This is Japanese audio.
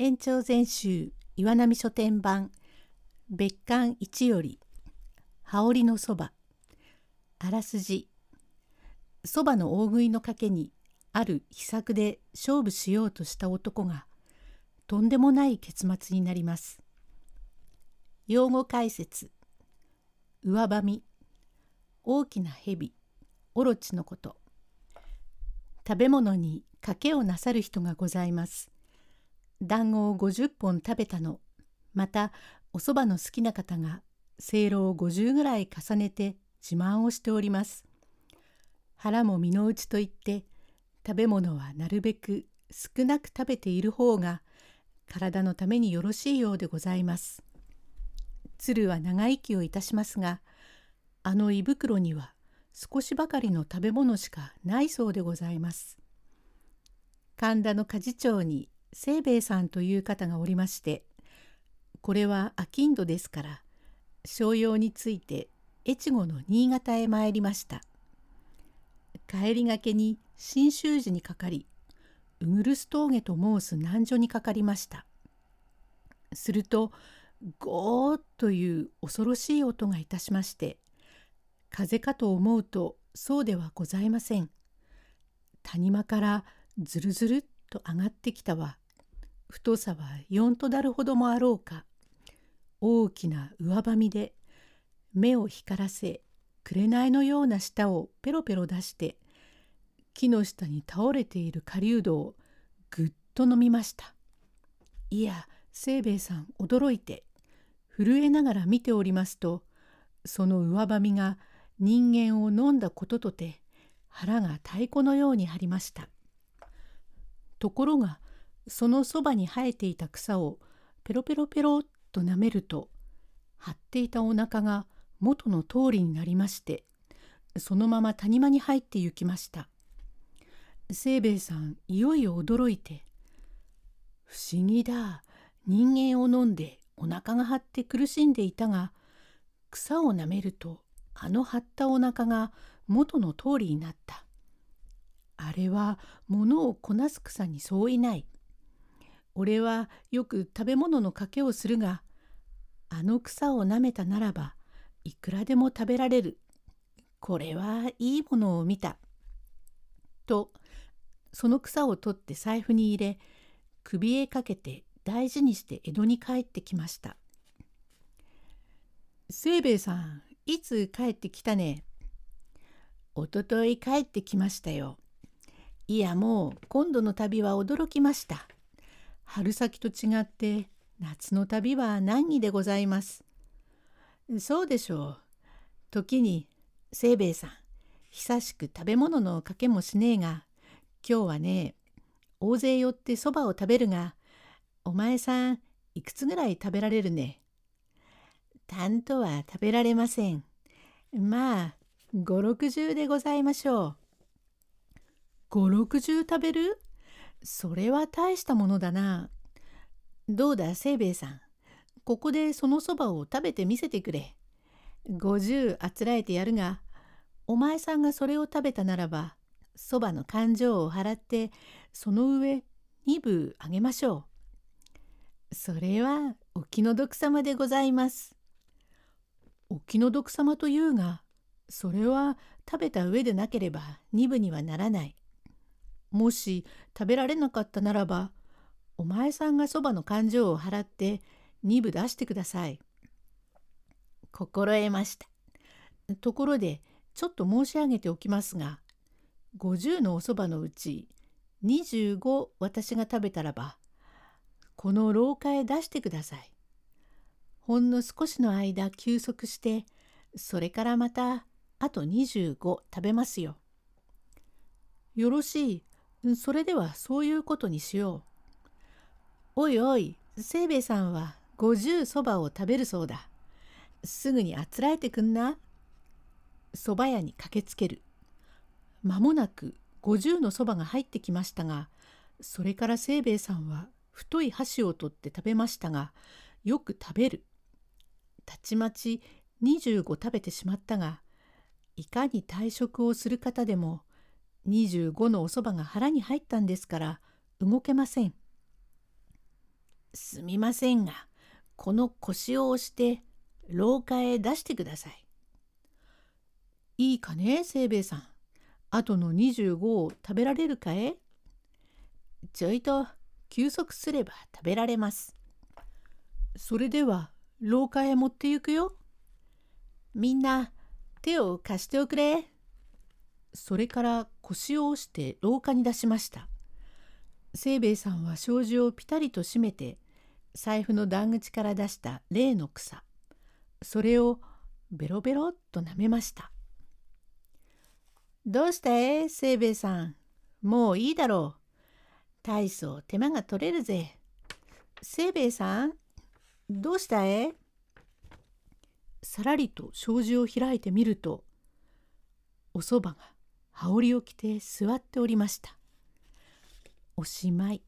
延長全集岩波書店版別館一より羽織のそば。あらすじ。そばの大食いの賭けにある秘策で勝負しようとした男がとんでもない結末になります。用語解説。上ばみ大きな蛇。オロチのこと。食べ物に賭けをなさる人がございます。団子を50本食べたの。またおそばの好きな方がせいろを50ぐらい重ねて自慢をしております。腹も身の内といって食べ物はなるべく少なく食べている方が体のためによろしいようでございます。鶴は長生きをいたしますがあの胃袋には少しばかりの食べ物しかないそうでございます。神田の果樹町に清兵衛さんという方がおりましてこれは商人ですから商用について越後の新潟へ参りました。帰りがけに信州寺にかかりウグルス峠と申す難所にかかりました。するとゴーという恐ろしい音がいたしまして風かと思うとそうではございません。谷間からずるずるっと上がってきたは太さは4とだるほどもあろうか。大きな上ばみで目を光らせ紅のような舌をペロペロ出して木の下に倒れている狩人をぐっと飲みました。いや清兵衛さん驚いて。震えながら見ておりますとその上ばみが人間を飲んだこととて腹が太鼓のように張りました。ところがそのそばに生えていた草をペロペロペロっと舐めると張っていたお腹が元の通りになりましてそのまま谷間に入って行きました清兵衛さんいよいよ驚いて「不思議だ人間を飲んでお腹が張って苦しんでいたが草を舐めるとあの張ったお腹が元の通りになった。あれは物をこなす草に相違ない。俺はよく食べ物の賭けをするがあの草を舐めたならばいくらでも食べられる。これはいいものを見た。とその草を取って財布に入れ首へかけて大事にして江戸に帰ってきました。清兵衛さんいつ帰ってきたね?おととい帰ってきましたよ。いやもう今度の旅は驚きました。春先と違って夏の旅は難儀でございます。そうでしょう。時に清兵衛さん久しく食べ物の賭けもしねえが今日はね大勢寄ってそばを食べるがお前さんいくつぐらい食べられるね？たんとは食べられません。まあ五六十でございましょう。五六十食べる？それは大したものだな。どうだ清兵衛さん？ここでそのそばを食べてみせてくれ。五十あつらえてやるが、お前さんがそれを食べたならば、そばの勘定を払って、その上二部あげましょう。それはお気の毒様でございます。お気の毒様というが、それは食べた上でなければ二部にはならない。もし食べられなかったならば、お前さんがそばの勘定を払って二部出してください。心得ました。ところでちょっと申し上げておきますが、50のおそばのうち25私が食べたらば、この廊下へ出してください。ほんの少しの間休息して、それからまたあと25食べますよ。よろしい。それではそういうことにしよう。おいおい、清兵衛さんは50そばを食べるそうだ。すぐにあつらえてくんな。そば屋に駆けつける。間もなく50のそばが入ってきましたが、それから清兵衛さんは太い箸を取って食べましたが、よく食べる。たちまち25食べてしまったが、いかに退職をする方でも25のおそばが腹に入ったんですから動けません。すみませんが、この腰を押して廊下へ出してください。いいかね、清兵衛さん。あとの25を食べられるかえ？ちょいと休息すれば食べられます。それでは廊下へ持って行くよ。みんな手を貸しておくれ。それから腰を押して廊下に出しました。清兵衛さんは障子をピタリと閉めて財布の段口から出した例の草。それをベロベロっと舐めました「どうした？え清兵衛さん。もういいだろう。大層手間が取れるぜ。清兵衛さんどうした？えさらりと障子を開いてみるとおそばが羽織を着て座っておりましたおしまい。